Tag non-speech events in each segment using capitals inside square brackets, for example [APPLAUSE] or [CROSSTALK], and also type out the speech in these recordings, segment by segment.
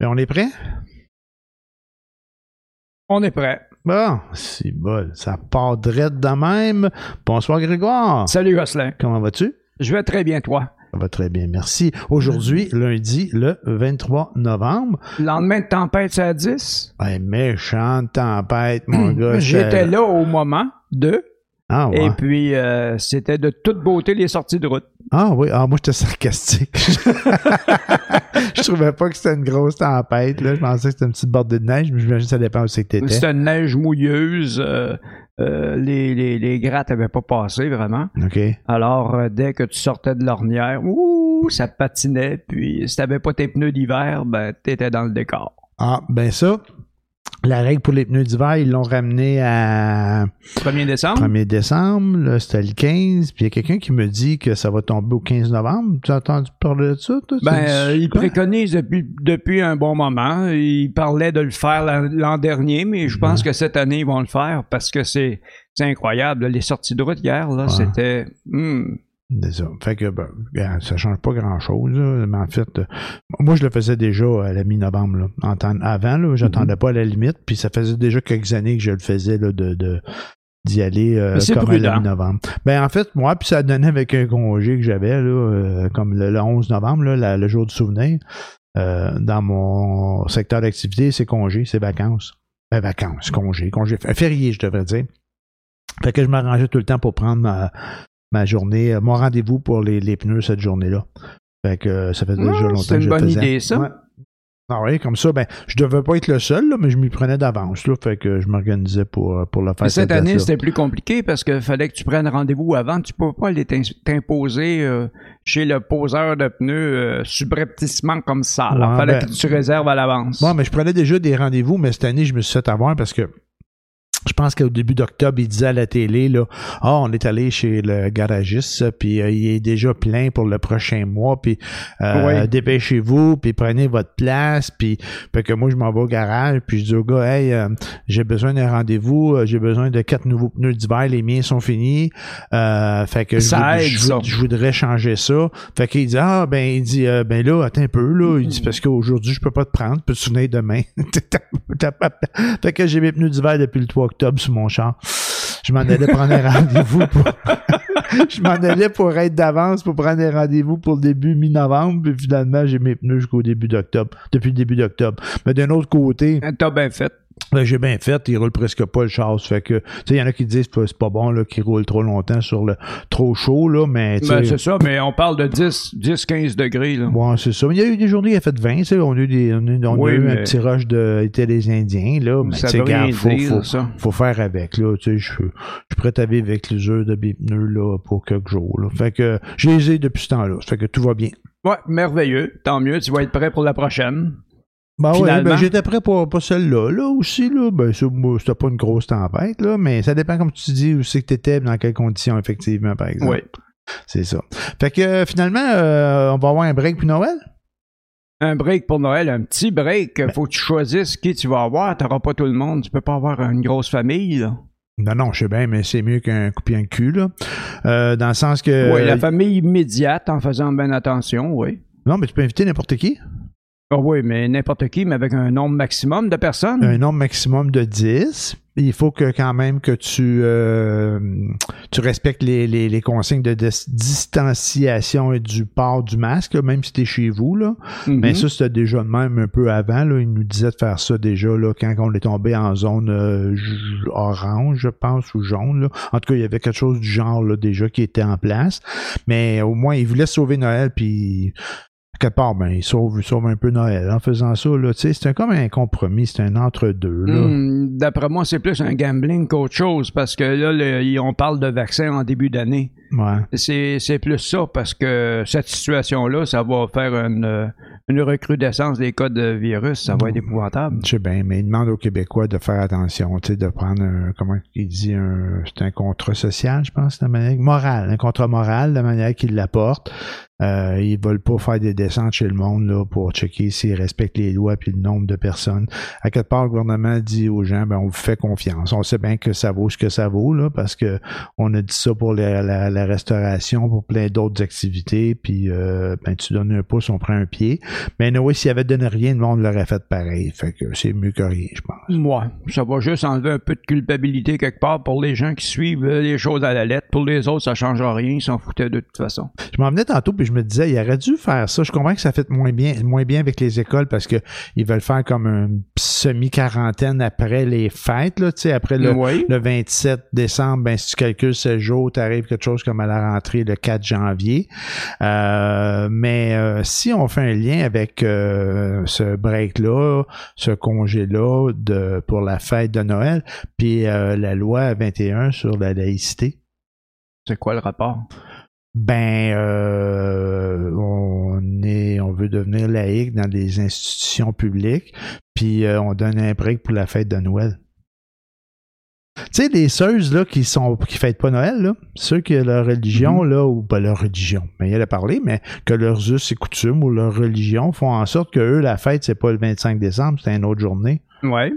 Et on est prêt? On est prêt. Bon, c'est bon. Ça part direct de même. Bonsoir, Grégoire. Salut, Gosselin. Comment vas-tu? Je vais très bien, toi. Ça va très bien, merci. Aujourd'hui, lundi, le 23 novembre. Lendemain de tempête, c'est à 10. Ouais, méchante tempête, mon gars. J'étais là au moment de. Ah, ouais. Et puis, euh, c'était de toute beauté les sorties de route. Ah oui, ah, moi j'étais sarcastique. [LAUGHS] je trouvais pas que c'était une grosse tempête. Là. Je pensais que c'était une petite bordée de neige, mais j'imagine que ça dépend où c'est que t'étais. C'était une neige mouilleuse. euh, euh, les, les, les grattes n'avaient pas passé vraiment. OK. Alors, dès que tu sortais de l'ornière, ouh, ça patinait. Puis, si t'avais pas tes pneus d'hiver, ben, t'étais dans le décor. Ah, ben ça, la règle pour les pneus d'hiver, ils l'ont ramené à 1er décembre? 1er décembre, c'était le 15, puis il y a quelqu'un qui me dit que ça va tomber au 15 novembre. Tu as entendu parler de ça, toi? Ben, euh, il quoi? préconise depuis, depuis un bon moment. Il parlait de le faire l'an dernier, mais je pense que cette année, ils vont le faire parce que c'est incroyable. Les sorties de route hier, là, Ouais. c'était... hmm. Ça. Fait que, ben, ça change pas grand-chose, mais en fait, euh, moi, je le faisais déjà à la mi-novembre, là. En temps- avant, là, j'attendais Mhm. pas à la limite, puis ça faisait déjà quelques années que je le faisais, là, de, de- d'y aller euh, comme à la mi-novembre. Ben, en fait, moi, puis ça donnait avec un congé que j'avais, euh, comme le, le 11 novembre, là, la- le jour du souvenir, euh, dans mon secteur d'activité, c'est congé, c'est vacances. Ben, vacances, congé, congé, férié, je devrais dire. Fait que je m'arrangeais tout le temps pour prendre ma, ma journée, mon rendez-vous pour les, les pneus cette journée-là. Fait que euh, ça fait déjà Ah, longtemps c'est que une je bonne le faisais. idée, ça. Ouais. Ah oui, comme ça, ben, je devais pas être le seul, là, mais je m'y prenais d'avance, là. Fait que je m'organisais pour, euh, pour le faire. Mais cette année, c'était plus compliqué parce qu'il fallait que tu prennes rendez-vous avant. Tu peux pas aller t'imposer euh, chez le poseur de pneus euh, subrepticement comme ça. Il Ouais, fallait ben- que tu réserves à l'avance. Bon, mais je prenais déjà des rendez-vous, mais cette année, je me suis fait avoir parce que je pense qu'au début d'octobre, il disait à la télé, là, ah, on est allé chez le garagiste, puis euh, il est déjà plein pour le prochain mois, puis euh, Oui. dépêchez-vous, puis prenez votre place, puis fait que moi, je m'en vais au garage, puis je dis au gars, hey, euh, j'ai besoin d'un rendez-vous, euh, j'ai besoin de quatre nouveaux pneus d'hiver, les miens sont finis, euh, fait que je, Ça voudrais changer ça. Fait qu'il dit, ah, ben, il dit, ben là, attends un peu, là, il dit, parce qu'aujourd'hui, je peux pas te prendre, peux-tu venir demain? [LAUGHS] fait que j'ai mes pneus d'hiver depuis le 3 octobre sur mon. Je m'en allais prendre un rendez-vous pour... [LAUGHS] je m'en allais pour être d'avance pour prendre un rendez-vous pour le début mi-novembre, puis finalement, j'ai mes pneus jusqu'au début d'octobre, depuis le début d'octobre. Mais d'un autre côté, T'as bien fait. Ben, j'ai bien fait, il roule presque pas le char. Fait que, tu sais, il y en a qui disent que c'est pas bon, là, qu'il roule trop longtemps sur le trop chaud, là, mais, Ben, c'est ça, mais on parle de 10, 10 15 degrés. Là. C'est ça. Mais il y a eu des journées, il a fait 20, tu sais, on a eu, des, on a, eu- a un petit rush de été des Indiens, là. Mais, ça veut rien faut, faut, ça. faut faire avec, là. Tu sais, je suis prêt à vivre avec l'usure de mes pneus, là, pour quelques jours, là. Fait que, je les ai depuis ce temps-là. Fait que tout va bien. Ouais, merveilleux. Tant mieux, tu vas être prêt pour la prochaine. Ben oui, ben j'étais prêt pour, pour celle-là, là aussi, là. Ben, c'était pas une grosse tempête, là, mais ça dépend, comme tu dis, où c'est que t'étais, dans quelles conditions, effectivement, par exemple. Oui. C'est ça. Fait que, finalement, euh, on va avoir un break puis Noël? Un break pour Noël, un petit break. Faut que tu choisisses qui tu vas avoir. T'auras pas tout le monde. Tu peux pas avoir une grosse famille. Là. Non, non, je sais bien, mais c'est mieux qu'un coup de cul, là. Euh, dans le sens que. oui, la famille immédiate en faisant bien attention, oui. Non, mais tu peux inviter n'importe qui. Ah oui, mais n'importe qui, mais avec un nombre maximum de personnes. Un nombre maximum de 10. Il faut que quand même que tu, euh, tu respectes les, les, les consignes de dis- distanciation et du port du masque, là, même si tu es chez vous. Là. Mhm. Mais ça, c'était déjà de même un peu avant. Là. Il nous disait de faire ça déjà là, quand on est tombé en zone euh, orange, je pense, ou jaune. Là. En tout cas, il y avait quelque chose du genre là, déjà qui était en place. Mais au moins, il voulait sauver Noël, puis quelque part, ben, il sauve, il sauve un peu Noël en faisant ça. C'est comme un compromis, c'est un entre-deux. Hmm, D'après moi, c'est plus un gambling qu'autre chose parce que là, le- on parle de vaccin en début d'année. Ouais. C'est plus ça parce que cette situation-là, ça va faire une, une recrudescence des cas de virus. Ça va être épouvantable. Je sais bien, mais il demande aux Québécois de faire attention, tu sais, de prendre un, comment il dit, un, c'est un contrat social, je pense, de manière, moral, un contrat moral, de manière qu'il l'apporte. Euh, ils veulent pas faire des descentes chez le monde, là, pour checker s'ils respectent les lois puis le nombre de personnes. À quelque part, le gouvernement dit aux gens, ben, on vous fait confiance. On sait bien que ça vaut ce que ça vaut, là, parce que on a dit ça pour la, la- la restauration, pour plein d'autres activités, puis, euh, ben, tu donnes un pouce, on prend un pied. Mais Noé, s'il avait donné rien, le monde l'aurait fait pareil. Fait que c'est mieux que rien, je pense. Ouais, ça va juste enlever un peu de culpabilité quelque part pour les gens qui suivent euh, les choses à la lettre. Pour les autres, ça change rien, ils s'en foutaient de toute façon. Je m'en venais tantôt puis je me disais, il aurait dû faire ça. Je comprends que ça fait moins bien, moins bien avec les écoles parce que ils veulent faire comme une semi-quarantaine après les fêtes, là, tu sais, après le, Oui. le 27 décembre, ben, si tu calcules 16 jours, t'arrives quelque chose comme à la rentrée le 4 janvier. Euh, mais euh, si on fait un lien avec euh, ce break-là, ce congé-là de, pour la fête de Noël, puis euh, la loi 21 sur la laïcité, C'est quoi le rapport? ben euh, on est on veut devenir laïque dans des institutions publiques puis euh, on donne un break pour la fête de Noël. Tu sais, les seuses là qui sont qui fêtent pas Noël, là, ceux qui leur religion, là, ou pas leur religion, mais il y a à parler, mais que leurs us et coutumes ou leur religion font en sorte que eux, la fête, c'est pas le 25 décembre, c'est une autre journée. Ouais.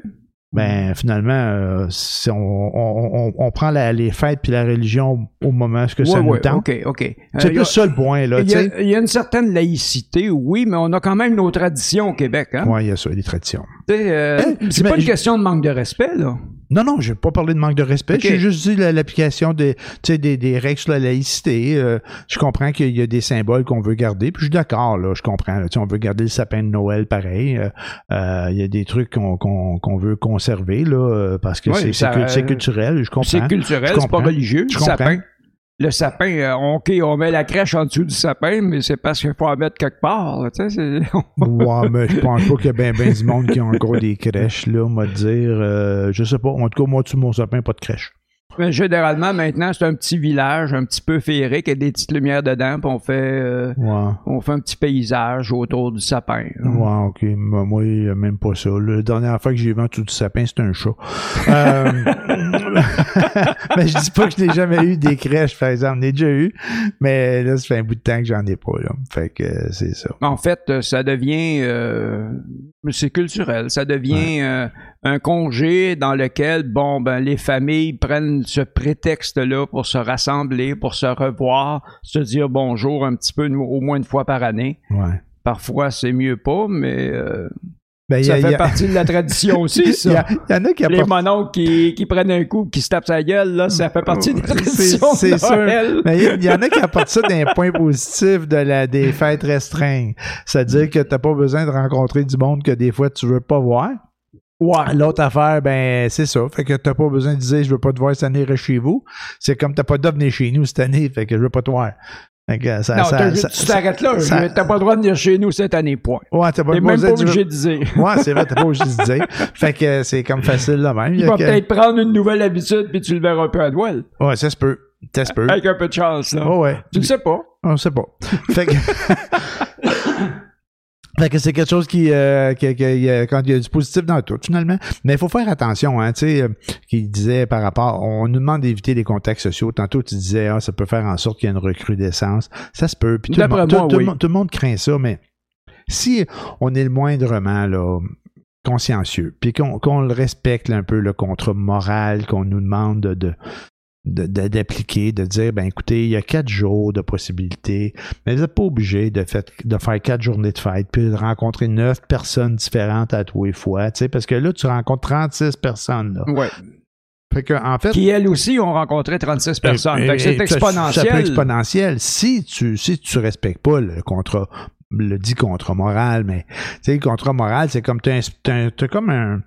Ben finalement, euh, si on, on, on, on prend la- les fêtes puis la religion au moment où ça ouais, nous tente. OK, OK. C'est Euh, plus ça le point, là, Il y, a, il y a une certaine laïcité, oui, mais on a quand même nos traditions au Québec. Hein? Ouais, il y a ça, les traditions. Euh, Eh, c'est pas une question de manque de respect, là. Non, non, je vais pas parler de manque de respect. Ok. J'ai juste dit la- l'application des, tu sais, des, des règles sur la laïcité. Euh, je comprends qu'il y a des symboles qu'on veut garder, puis je suis d'accord, là, je comprends. là. Tu sais, on veut garder le sapin de Noël pareil. Euh, euh, il y a des trucs qu'on qu'on qu'on veut conserver, là, euh, parce que c'est ça, c'est cul- c'est culturel, je comprends. C'est culturel, Je c'est pas comprends. religieux. Je le sapin. Le sapin, euh, OK, on met la crèche en dessous du sapin, mais c'est parce qu'il faut en mettre quelque part. Tu sais, [LAUGHS] Ouais, mais je pense pas qu'il y a bien ben du monde qui ont encore des crèches, là, on va dire. Euh, je sais pas. En tout cas, moi, tu mon sapin, pas de crèche. Mais généralement, maintenant, c'est un petit village un petit peu féerique, avec des petites lumières dedans, puis on fait, euh, on fait un petit paysage autour du sapin. Ouais, ok. Moi, même pas ça. La dernière fois que j'ai vu dessous du sapin, c'était un chat. Euh, [LAUGHS] mais je dis pas que je n'ai jamais eu des crèches, par exemple. J'en ai déjà eu. Mais là, ça fait un bout de temps que j'en ai pas, là. Fait que euh, c'est ça. En fait, euh, ça devient, c'est culturel, ça devient un congé dans lequel, bon, ben, les familles prennent ce prétexte-là pour se rassembler, pour se revoir, se dire bonjour un petit peu, nous, au moins une fois par année. Ouais. Parfois, c'est mieux pas, mais euh, Ben, ça a- fait y a- partie de la tradition [LAUGHS] aussi, il y, ça. il y en a qui Les apportent. qui, qui prennent un coup, qui se tapent sa gueule, là, ça fait partie des traditions c'est de sûr. Mais il y en a qui apportent ça d'un point positif de la, des fêtes restreintes. C'est-à-dire que t'as pas besoin de rencontrer du monde que des fois tu veux pas voir. Ouais. L'autre affaire, ben, c'est ça. Fait que t'as pas besoin de dire, je veux pas te voir cette année, reste chez vous. C'est comme t'as pas d'offre venir chez nous cette année, fait que je veux pas te voir. Fait que ça, Non, ça- t'as- ça- tu t'arrêtes là. T'as pas le droit de venir chez nous cette année, point. Ouais, t'as pas même pas de obligé de dire. Ouais, c'est vrai, t'as pas obligé de dire. Fait que c'est comme facile là même. Il va que- peut-être prendre une nouvelle habitude puis tu le verras un peu à Noël. Ouais, ça se peut. Ça se peut. Avec un peu de chance, là. Ouais, ouais. Tu le sais pas. On sait pas. Fait que. [LAUGHS] Fait que c'est quelque chose qui, euh, qui- qui- a- quand il y a du positif dans tout, finalement. Mais il faut faire attention, hein, tu sais, euh, qu'il disait par rapport, on nous demande d'éviter les contacts sociaux. Tantôt, tu disais, ah, ça peut faire en sorte qu'il y ait une recrudescence. Ça se peut. Puis tout, le monde, tout- moi, tout le oui. monde- tout le monde craint ça, mais si on est le moindrement, là, consciencieux, puis qu'on qu'on le respecte là, un peu, le contrat moral qu'on nous demande de, de de- de- d'appliquer, de, dire, ben écoutez, il y a quatre jours de possibilités, mais vous n'êtes pas obligé de, fait- de faire quatre journées de fête, puis de rencontrer neuf personnes différentes à tous les fois, tu sais, parce que là, tu rencontres 36 personnes, là. Ouais. Fait que, en fait, Qui, elles aussi, ont rencontré 36 personnes. et- Fait que c'est exponentiel. Ça peut être exponentiel. Si tu, si tu respectes pas le contrat, le dit contrat moral, mais, tu sais, le contrat moral, c'est comme, t'as, un- t'as un- t'as comme un,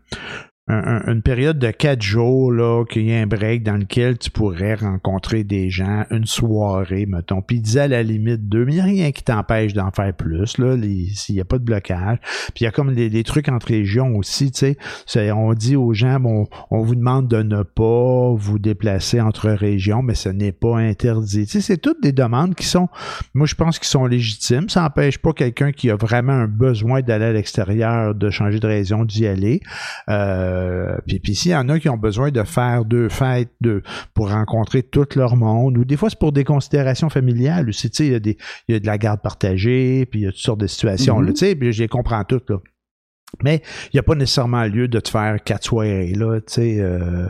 un- un- une période de quatre jours, là, qu'il y a un break dans lequel tu pourrais rencontrer des gens, une soirée, mettons. Puis il disait à la limite deux, mais il n'y a rien qui t'empêche d'en faire plus, là, les- s'il n'y a pas de blocage. Puis il y a comme des, des trucs entre régions aussi, tu sais. On dit aux gens, bon, on vous demande de ne pas vous déplacer entre régions, mais ce n'est pas interdit. Tu sais, c'est toutes des demandes qui sont, moi, je pense qu'ils sont légitimes. Ça n'empêche pas quelqu'un qui a vraiment un besoin d'aller à l'extérieur, de changer de région, d'y aller. Euh, puis puis s'il y en a qui ont besoin de faire deux fêtes de, pour rencontrer tout leur monde, ou des fois c'est pour des considérations familiales aussi, tu sais, il y a des, il y a de la garde partagée, puis il y a toutes sortes de situations, là, tu sais, puis je les comprends toutes, là. Mais il n'y a pas nécessairement lieu de te faire quatre soirées, là, tu sais. euh, Euh,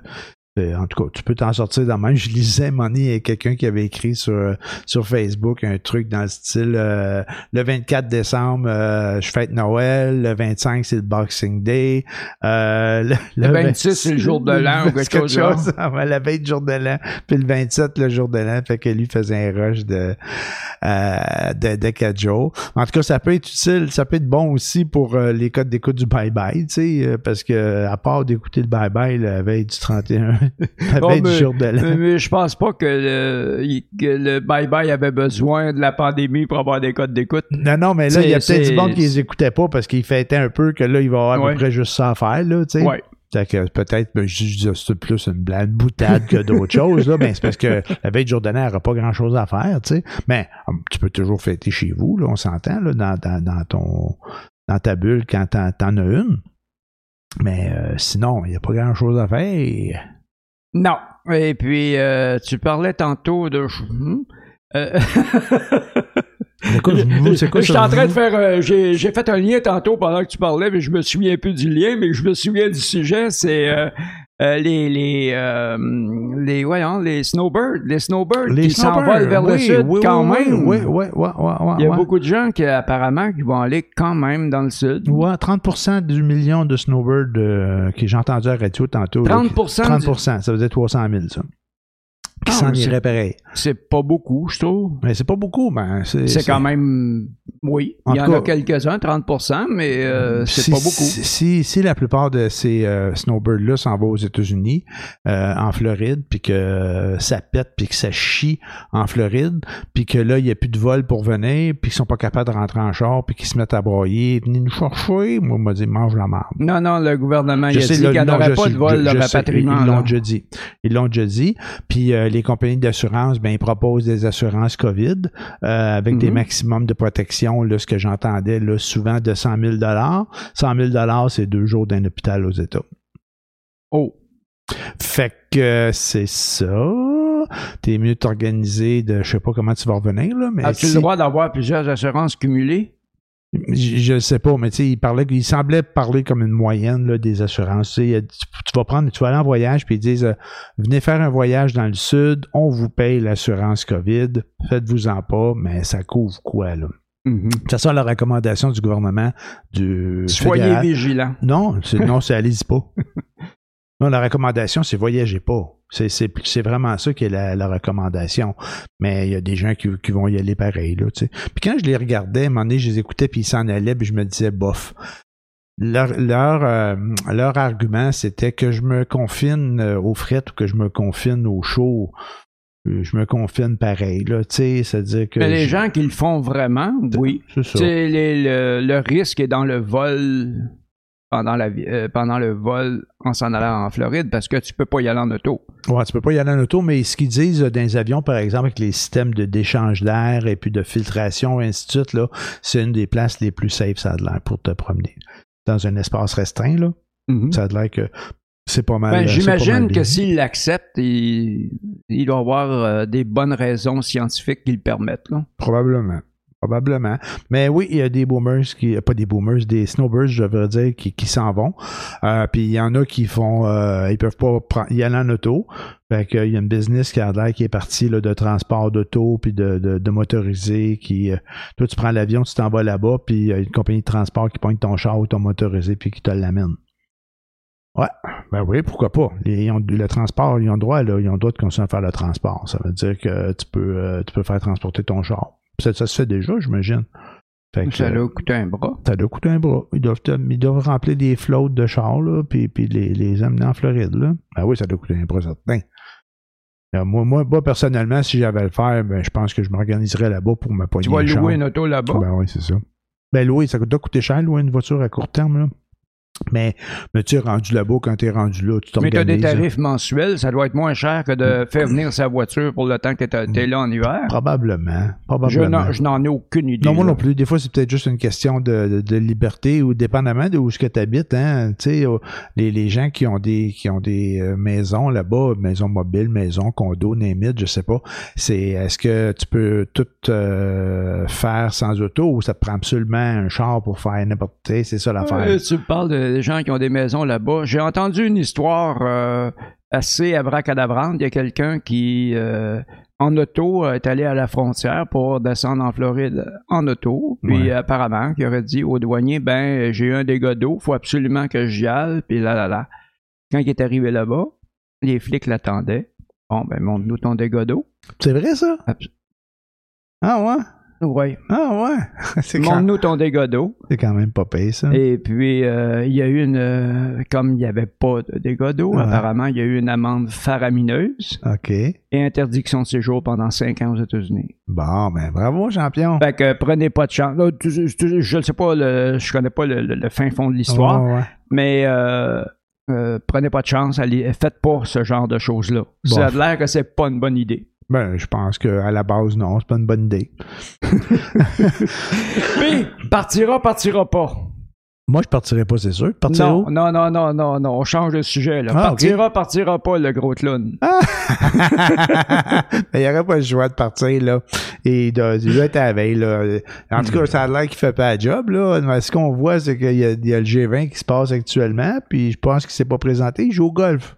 En tout cas, tu peux t'en sortir dans même. Je lisais, à un moment donné, il y a quelqu'un qui avait écrit sur, sur Facebook un truc dans le style euh, le 24 décembre, euh, je fête Noël, le 25, c'est le Boxing Day, euh, le, Le 26, c'est le jour de l'an ou quelque quelque chose, chose. Ouais, la veille du jour de l'an, puis le 27, le jour de l'an, fait que lui faisait un rush de, euh, de, de jours. En tout cas, ça peut être utile, ça peut être bon aussi pour euh, les codes d'écoute du bye-bye, tu sais, euh, parce que à part d'écouter le bye-bye la veille du 31, [LAUGHS] du mais- jour de l'an. Mais, mais je pense pas que le, bye-bye avait besoin de la pandémie pour avoir des codes d'écoute. Non, non, mais là, il y a peut-être du monde qui les écoutait pas parce qu'il fêtait un peu que là, il va avoir à peu près juste ça à faire, là, tu sais. Ouais. Peut-être, ben, je dis c'est plus une blague boutade que d'autres [LAUGHS] choses, là. Ben, c'est parce que la veille de jour n'aura pas grand chose à faire, tu sais. Mais hum, tu peux toujours fêter chez vous, là, on s'entend, là, dans, dans, dans ton, dans ta bulle quand t'en, t'en as une. Mais euh, sinon, il n'y a pas grand chose à faire. Non. Et puis, euh, tu parlais tantôt de... Hmm? Euh, [LAUGHS] quoi, quoi je suis en train de vous? faire. euh, j'ai, j'ai fait un lien tantôt pendant que tu parlais, mais je me souviens plus du lien, mais je me souviens du sujet. C'est euh, euh, les les euh, les voyons les snowbirds, les snowbirds Les qui s'envolent vers le sud oui, quand oui, même. Oui, oui, oui, oui, oui, Il y a beaucoup de gens qui apparemment qui vont aller quand même dans le sud. Ouais, 30% du million de snowbirds euh, que j'ai entendu à la radio tantôt. là, 30%, qui- 30%, ça veut dire 300 000, ça. Qui Ah, s'en irait pareil. c'est pas beaucoup, je trouve. Mais c'est pas beaucoup, mais c'est. C'est quand même, oui, En il y en a quelques-uns, 30%, mais euh, c'est si, pas beaucoup. Si, si, si la plupart de ces euh, snowbirds-là s'en vont aux États-Unis, euh, en Floride, puis que ça pète, puis que ça chie en Floride, puis que là, il n'y a plus de vol pour venir, puis qu'ils sont pas capables de rentrer en char, puis qu'ils se mettent à broyer, venez nous chercher. Moi, m'a dit, mange la marde. Non, non, le gouvernement il a dit là, qu'il n'y aurait je pas sais, de vol je- je sais, rapatriement. Ils l'ont déjà dit. Ils l'ont déjà dit. Puis les compagnies d'assurance, ben, ils proposent des assurances COVID euh, avec des Mhm. maximums de protection. Là, ce que j'entendais là, souvent de 100 000 100 000 c'est deux jours d'un hôpital aux États. Oh, Fait que c'est ça. T'es mieux t'organiser de, je sais pas comment tu vas revenir, là, mais as-tu si- le droit d'avoir plusieurs assurances cumulées? Je, je sais pas, mais tu sais, il parlait, il semblait parler comme une moyenne là, des assurances. Tu, vas prendre, tu vas aller en voyage, puis ils disent, euh, venez faire un voyage dans le sud, on vous paye l'assurance COVID, faites-vous-en pas, mais ça couvre quoi là? Mhm. Ça sera la recommandation du gouvernement du Soyez vigilants. Non, non, c'est allez-y pas. [LAUGHS] Non, la recommandation, c'est voyagez pas. C'est, c'est, c'est vraiment ça qui est la, la recommandation. Mais il y a des gens qui, qui vont y aller pareil, là, tu sais. Puis quand je les regardais, à un moment donné, je les écoutais, puis ils s'en allaient, puis je me disais, bof. Leur, leur, euh, leur argument, c'était que je me confine euh, aux frettes ou que je me confine au chaud. Euh, Je me confine pareil, là, tu sais, c'est-à-dire que... Mais les je- gens qui le font vraiment, oui. C'est ça. Les- le, le risque est dans le vol pendant, la, euh, pendant le vol en s'en allant en Floride parce que tu peux pas y aller en auto. Ouais, tu peux pas y aller en auto, mais ce qu'ils disent euh, dans les avions, par exemple, avec les systèmes de d'échange d'air et puis de filtration, et ainsi de suite, là, c'est une des places les plus safe, ça a de l'air, pour te promener. Dans un espace restreint, là, ça a de l'air que c'est pas mal. Ben, euh, c'est pas mal J'imagine que s'il l'accepte, il, il doit avoir euh, des bonnes raisons scientifiques qui le permettent. Là. Probablement. Probablement. Mais oui, il y a des boomers qui, pas des boomers, des snowbirds, je devrais dire, qui, qui s'en vont. Euh, puis il y en a qui font, euh, ils peuvent pas y aller en auto. Fait qu'il y a une business qui a l'air qui est partie là, de transport d'auto puis de, de, motorisé qui, euh, toi tu prends l'avion, tu t'en vas là-bas, puis il y a une compagnie de transport qui pointe ton char ou ton motorisé puis qui te l'amène. Ouais, ben oui, pourquoi pas. Ils ont- le transport, ils ont droit, là, ils ont droit de continuer à faire le transport. Ça veut dire que tu peux, euh, tu peux faire transporter ton char. Ça, ça se fait déjà, j'imagine. Fait que, Ça l'a coûté un bras. ça doit coûter un bras. Ils doivent, ils doivent remplir des flottes de chars, là, puis, puis les, les amener en Floride, là. Ben oui, ça doit coûter un bras certain. Euh, moi, moi, moi, personnellement, si j'avais à le faire, ben, je pense que je m'organiserais là-bas pour me pogner Tu vas louer une auto là-bas? Ben oui, c'est ça. Ben louer, ça doit coûter cher, louer une voiture à court terme, là. Mais, mais tu es rendu là-bas, quand tu es rendu là, tu mais tu as des tarifs mensuels, ça doit être moins cher que de faire venir sa voiture pour le temps que tu es là en hiver. Probablement. Je Probablement. n'en, je n'en ai aucune idée. Non, moi là. non plus. Des fois, c'est peut-être juste une question de, de, de liberté ou dépendamment de où ce que tu habites. Hein, tu sais, euh, les, les gens qui ont des qui ont des euh, maisons là-bas, maisons mobiles, maisons, condos, némites, je sais pas. C'est est-ce que tu peux tout euh, faire sans auto ou ça te prend absolument un char pour faire n'importe quoi? C'est ça l'affaire. Euh, tu parles de- des gens qui ont des maisons là-bas. J'ai entendu une histoire euh, assez abracadabrante. Il y a quelqu'un qui, euh, en auto, est allé à la frontière pour descendre en Floride en auto. Puis Ouais. apparemment, qui aurait dit au douanier, ben, j'ai eu un dégât d'eau, faut absolument que j'y aille. Puis là, là, là. Quand il est arrivé là-bas, les flics l'attendaient. Bon, ben, montre-nous ton dégât d'eau. C'est vrai, ça? Ah ouais? Oui. Ah ouais? [LAUGHS] c'est, quand, Montre-nous ton dégât d'eau. c'est quand même pas payé, ça. Et puis, euh, il y a eu une. euh, comme il n'y avait pas de dégâts d'eau, Ouais. apparemment, il y a eu une amende faramineuse OK. et interdiction de séjour pendant cinq ans aux États-Unis. Bon, ben bravo, champion. Fait que prenez pas de chance. Là, tu- tu- je ne sais pas, le, je connais pas le, le- le fin fond de l'histoire, Ouais, ouais. mais euh, prenez pas de chance, allez, faites pas ce genre de choses-là. Ça a l'air que c'est pas une bonne idée. Ben, je pense qu'à la base, non, c'est pas une bonne idée. [LAUGHS] Puis, partira, partira pas. Moi, je partirais pas, c'est sûr. Partir Non, où? non, non, non, non, non, on change de sujet. Là. Ah, partira, partira pas, le gros clown. Ben, [LAUGHS] il n'y aurait pas le choix de partir, là. Et de, il doit être à la veille, là. En tout cas, ça a l'air qu'il fait pas la job, là. Mais ce qu'on voit, c'est qu'il y a, il y a le G20 qui se passe actuellement, puis je pense qu'il s'est pas présenté. Il joue au golf.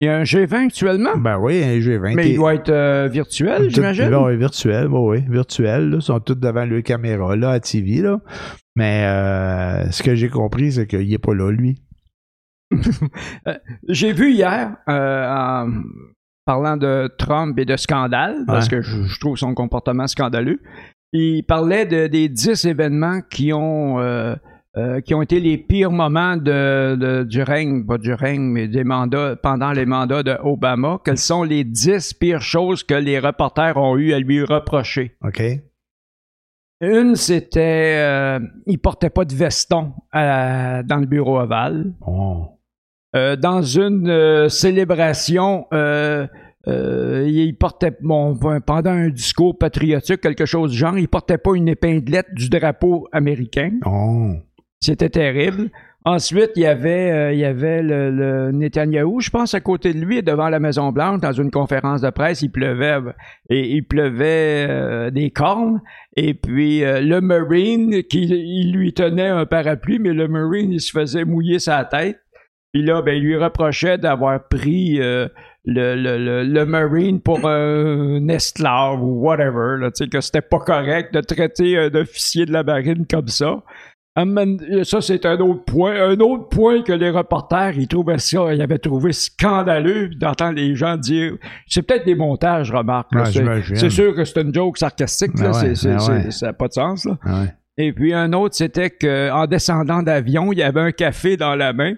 Il y a un G20 actuellement, Ben oui, un G20. mais il doit être euh, virtuel, j'imagine? oui, virtuel, oui, oui, virtuel. Là, ils sont tous devant leur caméra, là, à TV, là. Mais euh, ce que j'ai compris, c'est qu'il est pas là, lui. [LAUGHS] J'ai vu hier, euh, en parlant de Trump et de scandale, parce Ouais. que je, je trouve son comportement scandaleux, il parlait de, des 10 événements qui ont, euh, qui ont été les pires moments de, de- du règne, pas du règne, mais des mandats, pendant les mandats de Obama. Quelles sont les 10 pires choses que les reporters ont eu à lui reprocher? OK? Une, c'était euh, il portait pas de veston à- dans le bureau ovale. Bon. Euh, dans une euh, célébration, euh, il portait bon, pendant un discours patriotique, quelque chose du genre, il portait pas une épinglette du drapeau américain. Oh. C'était terrible. Ensuite, il y avait, euh, il y avait le, Netanyahou, je pense, à côté de lui, devant la Maison Blanche, dans une conférence de presse, il pleuvait et il pleuvait euh, des cornes. Et puis euh, le Marine, qui il lui tenait un parapluie, mais le Marine, il se faisait mouiller sa tête. Puis là, ben, il lui reprochait d'avoir pris euh, le, Marine pour un esclave ou whatever, que c'était pas correct de traiter un officier de la marine comme ça. Man, Ça, c'est un autre point. Un autre point que les reporters, ils trouvaient ça, ils avaient trouvé scandaleux d'entendre les gens dire. C'est peut-être des montages, remarque. Ouais, c'est, sûr que c'est une joke sarcastique, Ben là. ouais, ben ouais. ça n'a pas de sens, là. Ouais. Et puis un autre, c'était qu'en descendant d'avion, il y avait un café dans la main.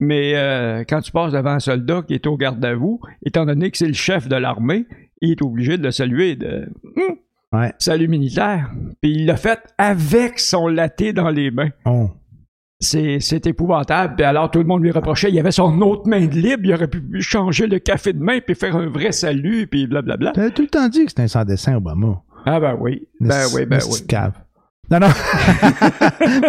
Mais euh, quand tu passes devant un soldat qui est au garde à vous, étant donné que c'est le chef de l'armée, il est obligé de le saluer de Hum, Ouais. salut militaire. Puis il l'a fait avec son laté dans les mains. Oh. C'est, c'est épouvantable. Puis alors tout le monde lui reprochait, il avait son autre main de libre, il aurait pu changer le café de main puis faire un vrai salut puis blablabla. T'as tout le temps dit que c'était un sans dessin, Obama. Ah ben oui, ben oui, ben oui. cave. Non, non.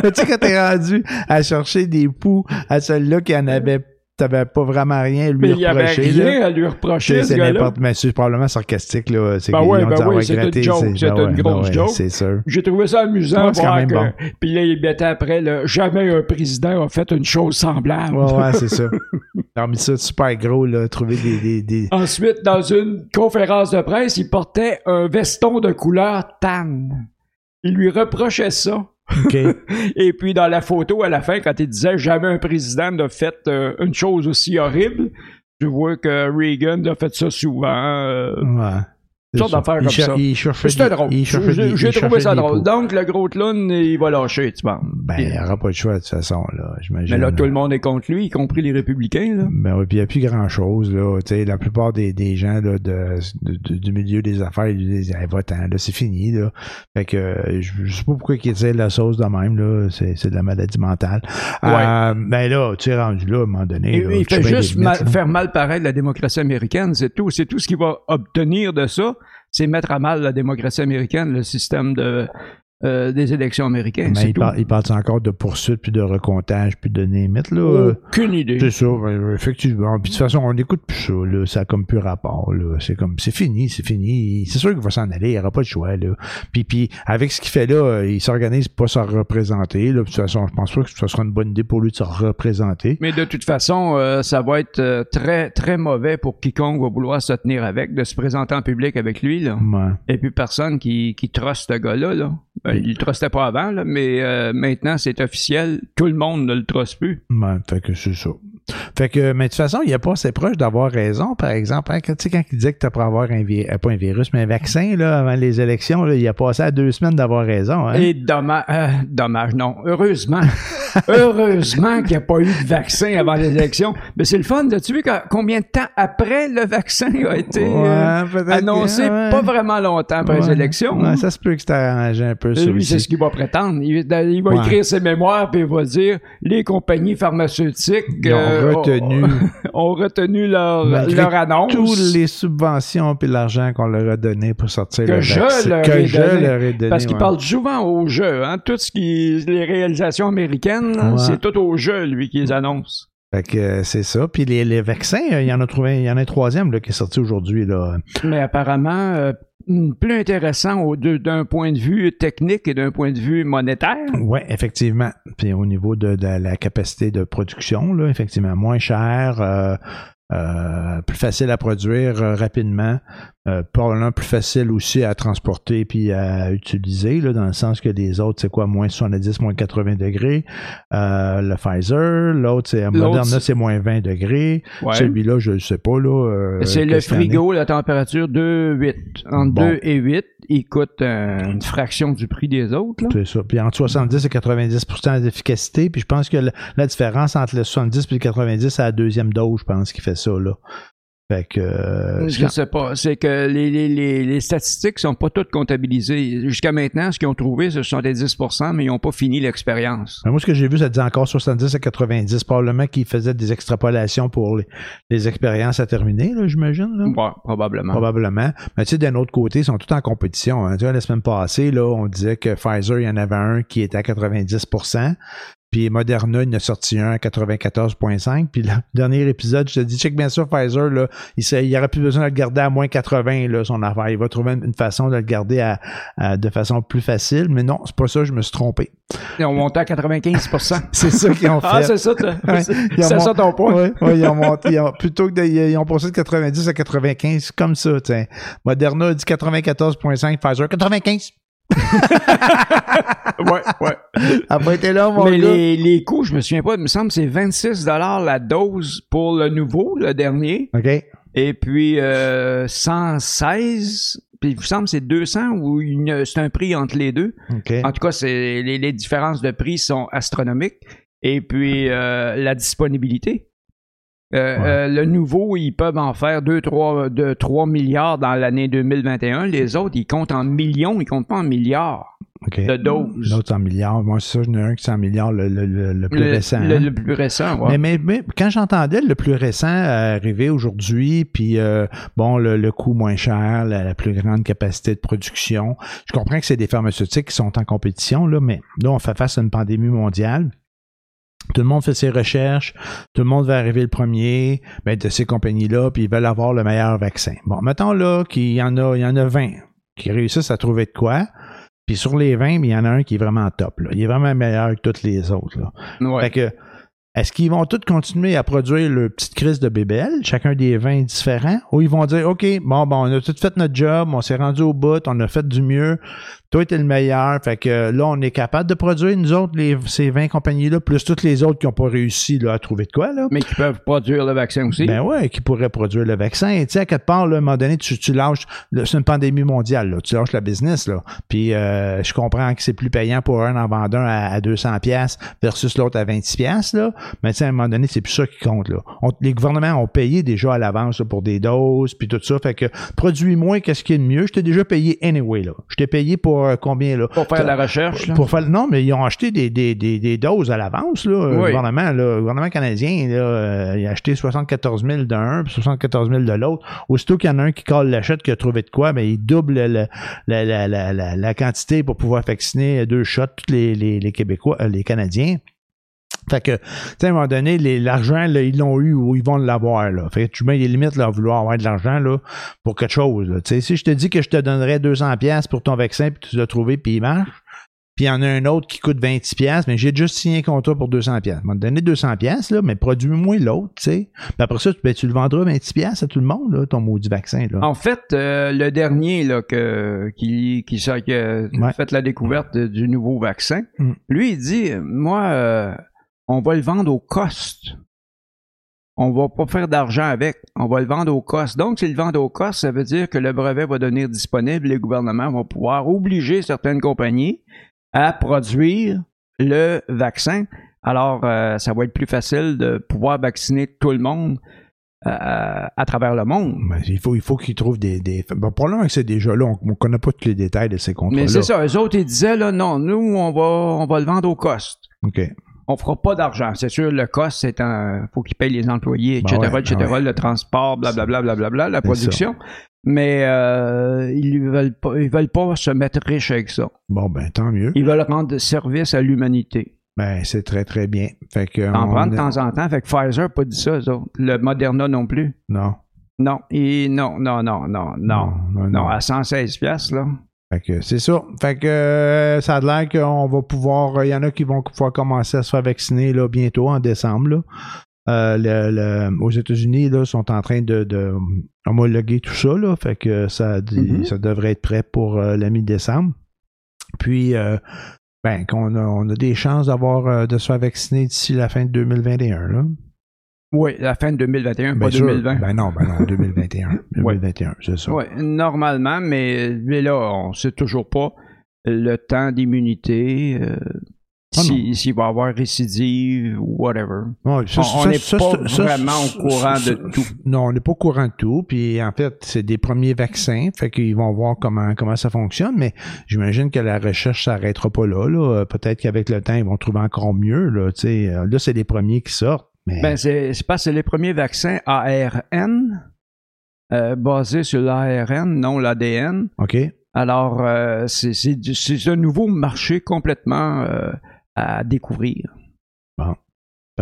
Mais [LAUGHS] [LAUGHS] tu sais, quand t'es rendu à chercher des poux à celui-là qui en avait, t'avais pas vraiment rien à lui Mais il y avait reprocher. rien là. à lui reprocher, C'est ce n'importe, mais c'est probablement sarcastique, là. C'est Ben ouais, ben oui, ouais, c'est une joke, ben une grosse ouais, joke. C'est sûr. J'ai trouvé ça amusant c'est quand même que... bon. Puis là, il mettait après, là, jamais un président a fait une chose semblable. Ouais, ouais, c'est ça. [LAUGHS] Ont mis ça super gros, là. Trouver des, des, des... Ensuite, dans une conférence de presse, il portait un veston de couleur tan. Il lui reprochait ça. OK. [LAUGHS] Et puis, dans la photo, à la fin, quand il disait « Jamais un président n'a fait euh, une chose aussi horrible », tu vois que Reagan a fait ça souvent. euh, Ouais. Une sorte d'affaire Il comme ça. C'était drôle. J'ai trouvé ça drôle. Donc, le gros clown, il va lâcher, tu penses. Ben, il n'aura pas le choix de toute façon, là, j'imagine. Mais là, tout le monde est contre lui, y compris les républicains. Là. Ben oui, puis il n'y a plus grand-chose, là. Tu sais, la plupart des, des gens là, de, de- de- du milieu des affaires, ils disent, hey, va-t'en, là, c'est fini, là. Fait que je, je sais pas pourquoi ils tirent la sauce de même, là. C'est, de la maladie mentale. Euh, ben là, tu es rendu là, à un moment donné. Et- là, il fait juste limites, mal- faire mal paraître la démocratie américaine, c'est tout. C'est tout ce qu'il va obtenir de ça, c'est mettre à mal la démocratie américaine, le système de euh, des élections américaines. Mais il, parle, il parle encore de poursuite, puis de recomptage, puis de némite, là. Aucune idée. C'est ça, effectivement. Puis de toute façon, on n'écoute plus ça, là. Ça a comme plus rapport, là. C'est comme, c'est fini, c'est fini. C'est sûr qu'il va s'en aller, il n'y aura pas de choix, là. Puis, puis avec ce qu'il fait là, euh, il s'organise pour se représenter, là. Puis, de toute façon, je pense pas que ce sera une bonne idée pour lui de se représenter. Mais de toute façon, euh, ça va être euh, très, très mauvais pour quiconque va vouloir se tenir avec, de se présenter en public avec lui. Là. Ouais. Et puis personne qui, qui truste ce gars-là. Là. Ben, il le trustait pas avant, là, mais euh, maintenant c'est officiel. Tout le monde ne le truste plus. Ouais, fait que c'est ça. Fait que, mais de toute façon, il n'est pas assez proche d'avoir raison, par exemple. Hein, quand, tu sais, quand il disait que tu pour avoir un virus, pas un virus, mais un vaccin, là, avant les élections, là, il a passé à deux semaines d'avoir raison. Hein? Et dommage, euh, dommage, non. Heureusement, heureusement qu'il n'y a pas eu de vaccin avant les élections. Mais c'est le fun, de tu vu combien de temps après le vaccin a été euh, Ouais, peut-être que- annoncé? ouais. Pas vraiment longtemps après les élections. Ouais, ça se peut que c'était arrangé un peu, ça Lui, c'est ce qu'il va prétendre. Il, il va écrire ses mémoires puis il va dire les compagnies pharmaceutiques euh, retenu. ont, [LAUGHS] ont retenu leur, leur annonce. Toutes les subventions puis l'argent qu'on leur a donné pour sortir Que le je vaccin. leur que ai je donné. leur ai donné. Parce qu'il ouais. parle souvent au jeu. Hein? Tout ce qui les réalisations américaines, Ouais. c'est tout au jeu, lui, qui les annonce. Fait que euh, c'est ça. Puis les, les vaccins, euh, il y en a trouvé, il y en a un troisième là, qui est sorti aujourd'hui. là. Mais apparemment, euh, plus intéressant d'un point de vue technique et d'un point de vue monétaire. Oui, effectivement. Puis au niveau de, de la capacité de production, là, effectivement, moins cher, euh, euh, plus facile à produire euh, rapidement, euh, probablement plus facile aussi à transporter puis à utiliser, là, dans le sens que les autres, c'est quoi, moins 70, moins 80 degrés? Euh, le Pfizer, l'autre, c'est Moderna, c'est- c'est moins 20 degrés. Ouais. Celui-là, je ne sais pas. Là, C'est le frigo, la température 2,8. Entre Bon. 2 et 8, il coûte une fraction du prix des autres. là. C'est ça. Puis entre 70 et 90% d'efficacité. Puis je pense que la, la différence entre le 70 et le 90, c'est la deuxième dose, je pense, qui fait ça, là. Fait que. euh, Je sais pas. C'est que les, les, les, les statistiques sont pas toutes comptabilisées. Jusqu'à maintenant, ce qu'ils ont trouvé, c'est 70 mais ils n'ont pas fini l'expérience. Mais moi, ce que j'ai vu, ça disait encore 70 à 90. Probablement qu'ils faisaient des extrapolations pour les, les expériences à terminer, là, j'imagine. Ouais, probablement. Probablement. Mais tu sais, d'un autre côté, ils sont tous en compétition. hein. Tu vois, la semaine passée, là, on disait que Pfizer, il y en avait un qui était à 90 puis Moderna, il en a sorti un à 94,5. Puis le [LAUGHS] dernier épisode, je te dis, check bien sûr, Pfizer, là, il, il aurait plus besoin de le garder à moins 80, là, son affaire. Il va trouver une, façon de le garder à, à- de façon plus facile. Mais non, c'est pas ça, je me suis trompé. Ils ont monté à 95% [LAUGHS] C'est ça qu'ils ont fait. Ah, c'est ça, Ouais. c'est ça ton point. Ouais, ouais, ils ont [LAUGHS] monté, ils ont- plutôt que de, ils ont passé de 90 à 95, comme ça, tiens. Moderna a dit 94.5, Pfizer 95. [LAUGHS] ouais, ouais. A pas été là, mon Mais gars. les, les coûts, je me souviens pas, il me semble que c'est 26 la dose pour le nouveau, le dernier. OK. Et puis euh, 116, puis il me semble que c'est 200 ou une- c'est un prix entre les deux. OK. En tout cas, c'est les, les différences de prix sont astronomiques. Et puis euh, la disponibilité. Euh, Ouais. euh, le nouveau, ils peuvent en faire 2, 3, de 3 milliards dans l'année 2021. Les autres, ils comptent en millions, ils comptent pas en milliards OK. de doses. L'autre, c'est en milliards. Moi, c'est ça, j'en ai un qui est en milliards, le, le, le, le plus récent. le- hein. le plus récent, ouais. Mais, mais, mais quand j'entendais le plus récent euh, arriver aujourd'hui, puis euh, bon, le, le coût moins cher, la, la plus grande capacité de production, je comprends que c'est des pharmaceutiques qui sont en compétition, là, mais là, on fait face à une pandémie mondiale. Tout le monde fait ses recherches, tout le monde va arriver le premier ben, de ces compagnies-là, puis ils veulent avoir le meilleur vaccin. Bon, mettons là qu'il y en a, il y en a 20 qui réussissent à trouver de quoi. Puis sur les 20, ben, il y en a un qui est vraiment top. Là. Il est vraiment meilleur que toutes les autres. Là. Ouais. Fait que, est-ce qu'ils vont tous continuer à produire leur petite crise de BBL, chacun des vins différents, ou ils vont dire, OK, bon, bon, on a tout fait notre job, on s'est rendu au bout, on a fait du mieux, toi, t'es le meilleur, fait que là, on est capable de produire, nous autres, les, ces 20 compagnies-là, plus toutes les autres qui n'ont pas réussi là, à trouver de quoi, là. Mais qui peuvent produire le vaccin aussi. Ben ouais, qui pourraient produire le vaccin. Et tu sais, à quelque part, là, à un moment donné, tu, tu lâches, c'est une pandémie mondiale, là, tu lâches la business, là. Puis euh, je comprends que c'est plus payant pour un en vendre un à, à 200 pièces versus l'autre à 26 pièces là. Mais tu sais, à un moment donné, c'est plus ça qui compte, là. On- les gouvernements ont payé déjà à l'avance pour des doses, puis tout ça. Fait que produis moins qu'est-ce qui est de mieux? Je t'ai déjà payé anyway, là. Je t'ai payé pour euh, combien, là? Pour faire la recherche, là. Pour faire, non, mais ils ont acheté des, des, des, des doses à l'avance, là. Le Oui. gouvernement, là, le gouvernement canadien, là, euh, il a acheté 74 000 d'un, puis 74 000 de l'autre. Aussitôt qu'il y en a un qui colle l'achète, qui a trouvé de quoi, ben, il double le- la, la, la, la, la quantité pour pouvoir vacciner deux shots, tous les, les, les Québécois, euh, les Canadiens. Fait que, tu sais, à un moment donné, les- l'argent, ils l'ont eu ou ils vont l'avoir, là. Fait que tu mets des limites, là, à vouloir avoir de l'argent, là, pour quelque chose. Tu sais, si je te dis que je te donnerais 200 pièces pour ton vaccin, puis tu l'as trouvé, puis il marche, puis il y en a un autre qui coûte 26 pièces, mais j'ai juste signé un contrat pour 200 pièces. Te donner 200 pièces, là, mais produis-moi l'autre, tu sais. Puis après ça, tu, ben, tu le vendras 26 pièces à tout le monde, là, ton maudit vaccin, là. En fait, euh, le dernier là, que, qui, qui, qui a Ouais. fait la découverte du nouveau vaccin, Mm. lui, il dit Moi, euh, on va le vendre au cost. On va pas faire d'argent avec. On va le vendre au cost. Donc, s'il le vend au cost, ça veut dire que le brevet va devenir disponible. Les gouvernements vont pouvoir obliger certaines compagnies à produire le vaccin. Alors, euh, ça va être plus facile de pouvoir vacciner tout le monde euh, à travers le monde. Ben, il faut, il faut qu'ils trouvent des, des. Bon, probablement que c'est déjà là. On ne connaît pas tous les détails de ces contrats-là. Mais c'est ça, eux autres, ils disaient, là, non, nous, on va, on va le vendre au cost. OK. On fera pas d'argent. C'est sûr, le cost, c'est un. faut qu'ils payent les employés, etc., Ben ouais, etc., ben ouais. le transport, blablabla, blablabla, la C'est production. Mais euh, ils veulent pas, ils veulent pas se mettre riches avec ça. Bon, ben, tant mieux. Ils veulent rendre service à l'humanité. Ben, c'est très, très bien. Fait que. En on- prendre de temps en temps. Fait que Pfizer n'a pas dit ça. Le Moderna non plus. Non. Non. Et non, non, non, non, non. non, Non, à 116 piastres, là. Fait que c'est ça. Fait que euh, ça a l'air qu'on va pouvoir. Il y en a qui vont pouvoir commencer à se faire vacciner là, bientôt en décembre. Là. Euh, le- le- aux États-Unis, là, sont en train de, de homologuer tout ça. Là, fait que ça, Mhm. ça devrait être prêt pour euh, la mi-décembre. Puis euh, ben, qu'on a, on a des chances d'avoir euh, de se faire vacciner d'ici la fin de 2021. Là. Oui, la fin de 2021, Bien pas sûr. 2020. Ben non, ben non, 2021. 2021, [LAUGHS] c'est ça. Oui, normalement, mais, mais là, on sait toujours pas le temps d'immunité, euh, Ah si- s'il va y avoir récidive ou whatever. Ouais, ça, On- n'est pas ça, vraiment ça, au courant de tout. Non, on n'est pas au courant de tout. Puis en fait, c'est des premiers vaccins, fait qu'ils vont voir comment comment ça fonctionne. Mais j'imagine que la recherche s'arrêtera pas là. là. Peut-être qu'avec le temps, ils vont trouver encore mieux. Là, tu sais. Là c'est les premiers qui sortent. Mais Ben, c'est c'est parce que c'est les premiers vaccins ARN, euh, basés sur l'ARN, non l'ADN. ok. Alors, euh, c'est c'est un nouveau marché complètement euh, à découvrir.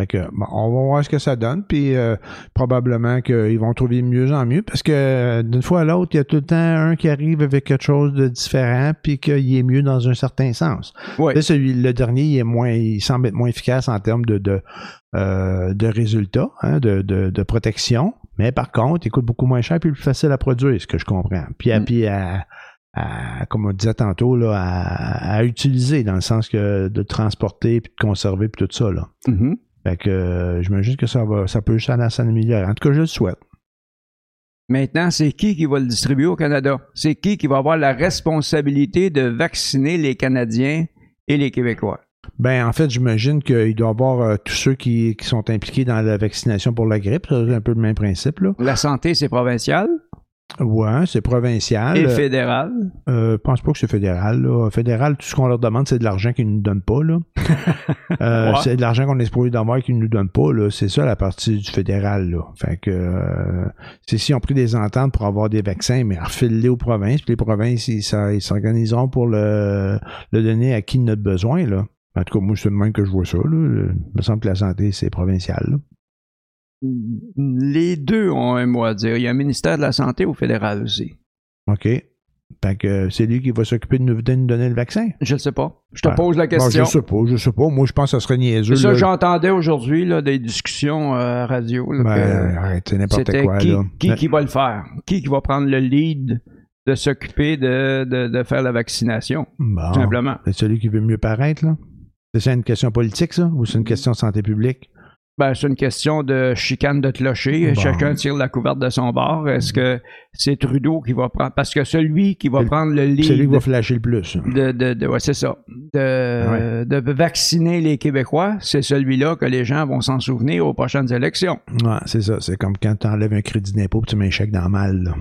Fait que bon, on va voir ce que ça donne. Puis euh, probablement qu'ils vont trouver mieux en mieux parce que euh, d'une fois à l'autre, il y a tout le temps un qui arrive avec quelque chose de différent puis qu'il est mieux dans un certain sens. Oui. Là, celui, le dernier, il, est moins, il semble être moins efficace en termes de, de, euh, de résultats, hein, de, de, de protection. Mais par contre, il coûte beaucoup moins cher et plus facile à produire, ce que je comprends. Puis, à, Mm. puis à, à- comme on disait tantôt, là, à, à utiliser dans le sens que de transporter puis de conserver puis tout ça. Là. Mhm. Fait que euh, j'imagine que ça va, ça peut juste aller à. En tout cas, je le souhaite. Maintenant, c'est qui qui va le distribuer au Canada? C'est qui qui va avoir la responsabilité de vacciner les Canadiens et les Québécois? Ben, en fait, j'imagine qu'il doit y avoir euh, tous ceux qui, qui sont impliqués dans la vaccination pour la grippe. C'est un peu le même principe, là. La santé, c'est provincial? Ouais, c'est provincial. et fédéral? Euh, je pense pas que c'est fédéral. Là. Fédéral, tout ce qu'on leur demande, c'est de l'argent qu'ils ne nous donnent pas. Là. [LAUGHS] Euh, Ouais. C'est de l'argent qu'on est supposé d'avoir qu'ils ne nous donnent pas. Là. C'est ça la partie du fédéral. Là. Fait que euh, c'est si on pris des ententes pour avoir des vaccins, mais refile-les aux provinces, puis les provinces, ils s'organiseront pour le, le donner à qui a besoin. Là. En tout cas, moi, c'est le même que je vois ça. Là. Il me semble que la santé, c'est provincial. là. Les deux ont un mot à dire. Il y a un ministère de la Santé au fédéral aussi. OK. Fait que euh, c'est lui qui va s'occuper de nous, de nous donner le vaccin. Je ne sais pas. Je te pose la question. je sais pas, je sais pas. Moi, je pense que ça serait niaiseux. c'est ça j'entendais aujourd'hui, des discussions euh, radio. là, Ben, arrête, n'importe quoi, qui, là. qui, qui va le faire? Qui, qui va prendre le lead de s'occuper de, de, de faire la vaccination, bon. tout simplement? C'est celui qui veut mieux paraître, là? C'est ça une question politique, ça? Ou c'est une question de santé publique? Ben, c'est une question de chicane de clocher. Bon. Chacun tire la couverte de son bord. Est-ce que c'est Trudeau qui va prendre... Parce que celui qui va prendre le C'est lui qui va flasher le plus. de, de, de- ouais, c'est ça. De, de vacciner les Québécois, c'est celui-là que les gens vont s'en souvenir aux prochaines élections. Ouais, c'est ça. C'est comme quand tu enlèves un crédit d'impôt et tu mets un chèque dans le mal. là.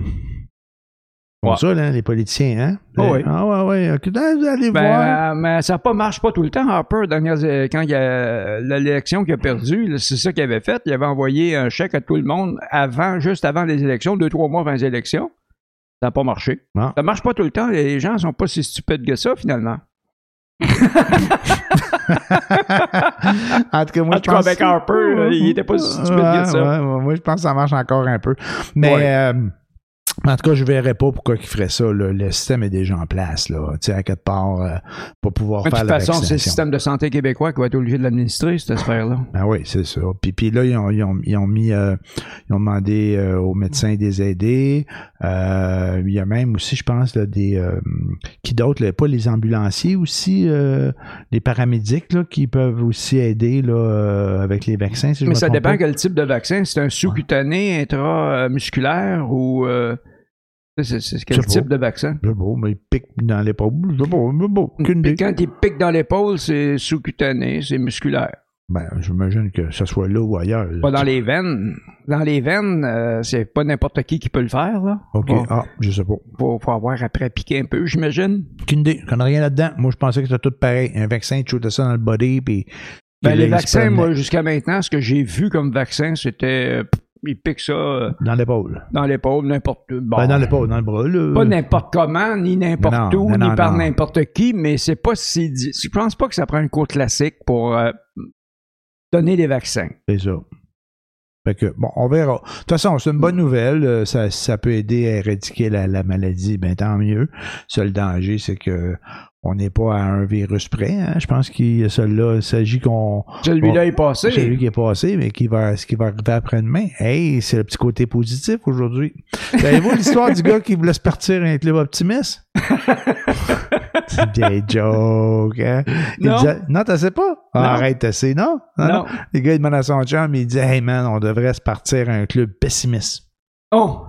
Comme ça, là, les politiciens, hein? Oh oui. Ah ouais, ouais. ben, Vous allez Ben, voir. euh, mais ça ne marche pas tout le temps, Harper. Dernière, euh, quand il y a l'élection qu'il a perdue, c'est ça qu'il avait fait. Il avait envoyé un chèque à tout le monde avant, juste avant les élections, deux, trois mois avant les élections. Ça n'a pas marché. Non. Ça marche pas tout le temps. Les gens sont pas si stupides que ça, finalement. [LAUGHS] en tout cas, moi, En je tout cas, pense... avec Harper, euh, il était pas si stupide que ça. ouais, ouais, moi, je pense que ça marche encore un peu. Mais... Euh, en tout cas, je verrais pas pourquoi il ferait ça. là. Le système est déjà en place. Là. Tu sais, à quelque part, euh, pour pouvoir De faire toute la façon, c'est le système de santé québécois qui va être obligé de l'administrer, cette sphère-là. Ah oui, c'est ça. Puis, puis là, ils ont, ils ont, ils ont mis, euh, ils ont demandé euh, aux médecins de les aider. Il y a même aussi, je pense, là, des qui d'autres, pas les ambulanciers aussi, les paramédics là, qui peuvent aussi aider là, avec les vaccins. Si Mais ça dépend pas. quel type de vaccin. C'est un sous-cutané, intramusculaire ou. C'est, quel type de vaccin? Je sais pas, mais ils piquent dans l'épaule. Je sais pas, je sais pas, aucune Puis idée. quand il pique dans l'épaule, c'est sous-cutané, c'est musculaire. Ben, j'imagine que ce soit là ou ailleurs. Pas dans les veines. Dans les veines, euh, c'est pas n'importe qui qui peut le faire, là. OK. Ah, je sais pas. faut, faut avoir après piqué un peu, j'imagine. Aucune idée. Je rien là-dedans. Moi, je pensais que c'était tout pareil. Un vaccin, tu shootais ça dans le body, puis... Ben, les il vaccins, moi, jusqu'à maintenant, ce que j'ai vu comme vaccin, c'était. euh, ils piquent ça euh, Dans l'épaule. dans l'épaule, n'importe bon, Ben, dans l'épaule, dans le bras, là. Pas n'importe comment, ni n'importe où, non, ni non, par n'importe qui, mais c'est pas si. Je pense pas que ça prend un cours classique pour euh, donner des vaccins. C'est ça. Fait que, bon, on verra. De toute façon, c'est une bonne nouvelle. Euh, Ça, ça peut aider à éradiquer la, la maladie, ben tant mieux. Seul danger, c'est que on n'est pas à un virus près. hein. Je pense que celui-là, il s'agit qu'on. Celui-là est passé. C'est lui qui est passé, mais qui va, ce qui va arriver après-demain. Hey, c'est le petit côté positif aujourd'hui. Savez-vous l'histoire du gars qui voulait se partir un club optimiste? c'est une vieille joke, hein? Il Non. disait- non, t'as sais pas? Ah, Non. arrête, t'as sais, non? Non. Les gars, ils demandent à son chum, il dit, hey man, on devrait se partir à un club pessimiste. Oh!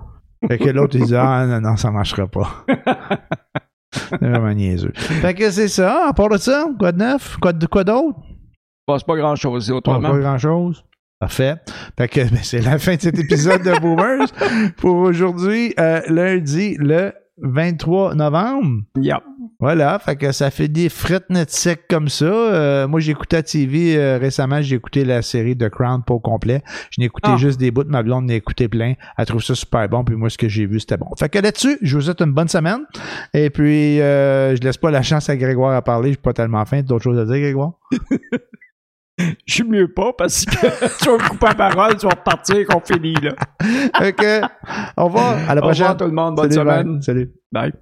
Fait que l'autre, il dit, ah non, non, ça marchera pas. [LAUGHS] [LAUGHS] c'est vraiment niaiseux. Fait que c'est ça. À part de ça, quoi de neuf? Quoi de- quoi d'autre? passe pas grand-chose, c'est Pas, autrement. pas grand-chose. Parfait. Fait que [LAUGHS] ben, c'est la fin de cet épisode de Boomers [LAUGHS] pour aujourd'hui, euh, lundi, le 23 novembre? Yep. Voilà, fait que ça fait des frites net secs comme ça. Euh, moi, j'ai écouté à TV euh, récemment, j'ai écouté la série The Crown pas au complet. Je n'ai écouté Ah. juste des bouts, ma blonde n'a écouté plein. Elle trouve ça super bon, puis moi, ce que j'ai vu, c'était bon. Fait que là-dessus, je vous souhaite une bonne semaine. Et puis, euh, je laisse pas la chance à Grégoire à parler, j'ai pas tellement faim. D'autres choses à dire, Grégoire? [LAUGHS] [LAUGHS] Je suis mieux pas parce que [LAUGHS] tu vas me couper la parole, tu vas repartir qu'on finit, là. [LAUGHS] que, au revoir, à la Au revoir prochaine. tout le monde, bonne Salut, semaine. bye. Salut. Bye.